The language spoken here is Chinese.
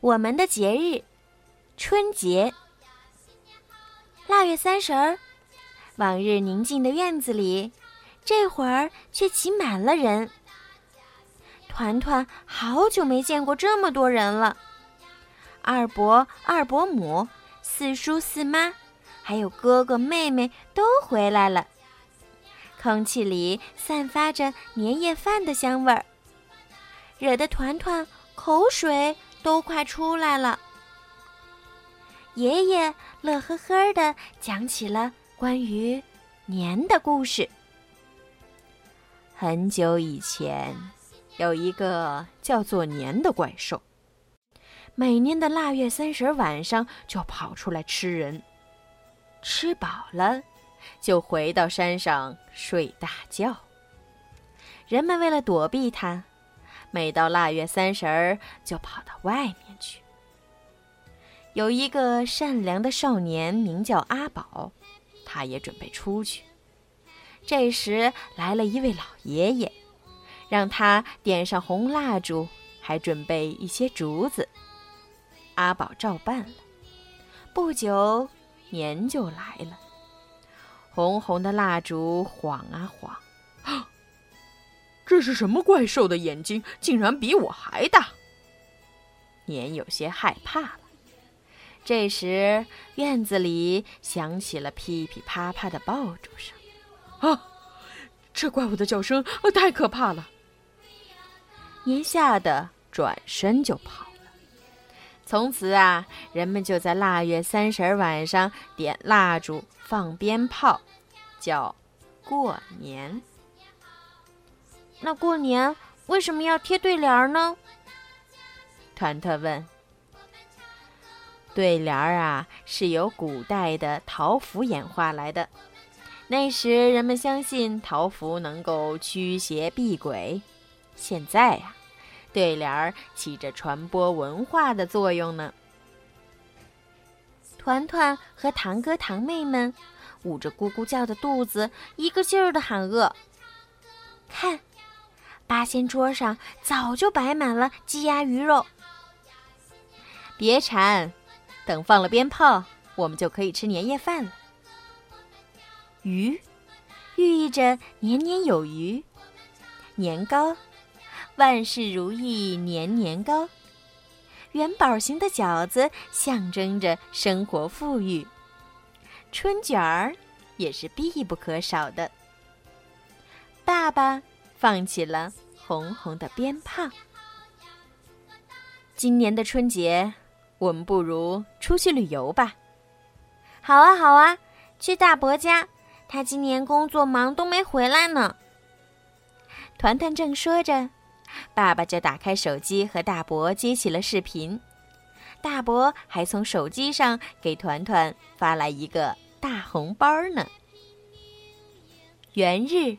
我们的节日——春节。腊月三十儿，往日宁静的院子里，这会儿却挤满了人。团团好久没见过这么多人了。二伯、二伯母、四叔、四妈，还有哥哥妹妹都回来了。空气里散发着年夜饭的香味儿，惹得团团口水都快出来了。爷爷乐呵呵的讲起了关于年的故事。很久以前，有一个叫做年的怪兽，每年的腊月三十晚上就跑出来吃人，吃饱了。就回到山上睡大觉。人们为了躲避它，每到腊月三十儿就跑到外面去。有一个善良的少年名叫阿宝，他也准备出去。这时来了一位老爷爷，让他点上红蜡烛，还准备一些竹子。阿宝照办了。不久，年就来了。红红的蜡烛晃啊晃，这是什么怪兽的眼睛？竟然比我还大！年有些害怕了。这时，院子里响起了噼噼啪啪的爆竹声。啊！这怪物的叫声太可怕了！年吓得转身就跑了。从此啊，人们就在腊月三十晚上点蜡烛。放鞭炮，叫过年。那过年为什么要贴对联呢？团团问。对联儿啊，是由古代的桃符演化来的。那时人们相信桃符能够驱邪避鬼。现在呀，对联儿起着传播文化的作用呢。团团和堂哥堂妹们捂着咕咕叫的肚子，一个劲儿的喊饿。看，八仙桌上早就摆满了鸡鸭鱼肉。别馋，等放了鞭炮，我们就可以吃年夜饭了。鱼，寓意着年年有余。年糕，万事如意年年高。元宝形的饺子象征着生活富裕，春卷儿也是必不可少的。爸爸放起了红红的鞭炮。今年的春节，我们不如出去旅游吧。好啊，好啊，去大伯家，他今年工作忙都没回来呢。团团正说着。爸爸就打开手机和大伯接起了视频，大伯还从手机上给团团发来一个大红包呢。元日，